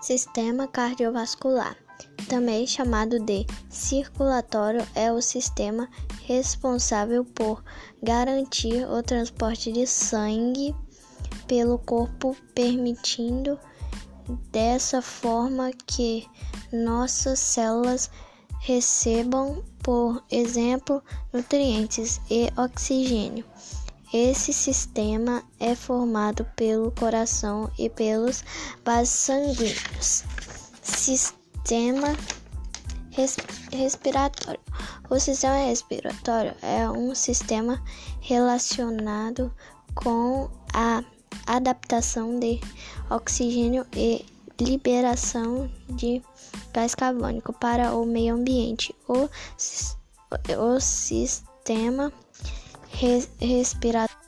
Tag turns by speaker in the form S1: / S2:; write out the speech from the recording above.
S1: Sistema cardiovascular, também chamado de circulatório, é o sistema responsável por garantir o transporte de sangue pelo corpo, permitindo dessa forma que nossas células recebam, por exemplo, nutrientes e oxigênio. Esse sistema é formado pelo coração e pelos vasos sanguíneos. Sistema res respiratório. O sistema respiratório é um sistema relacionado com a adaptação de oxigênio e liberação de gás carbônico para o meio ambiente. O, o sistema respiratório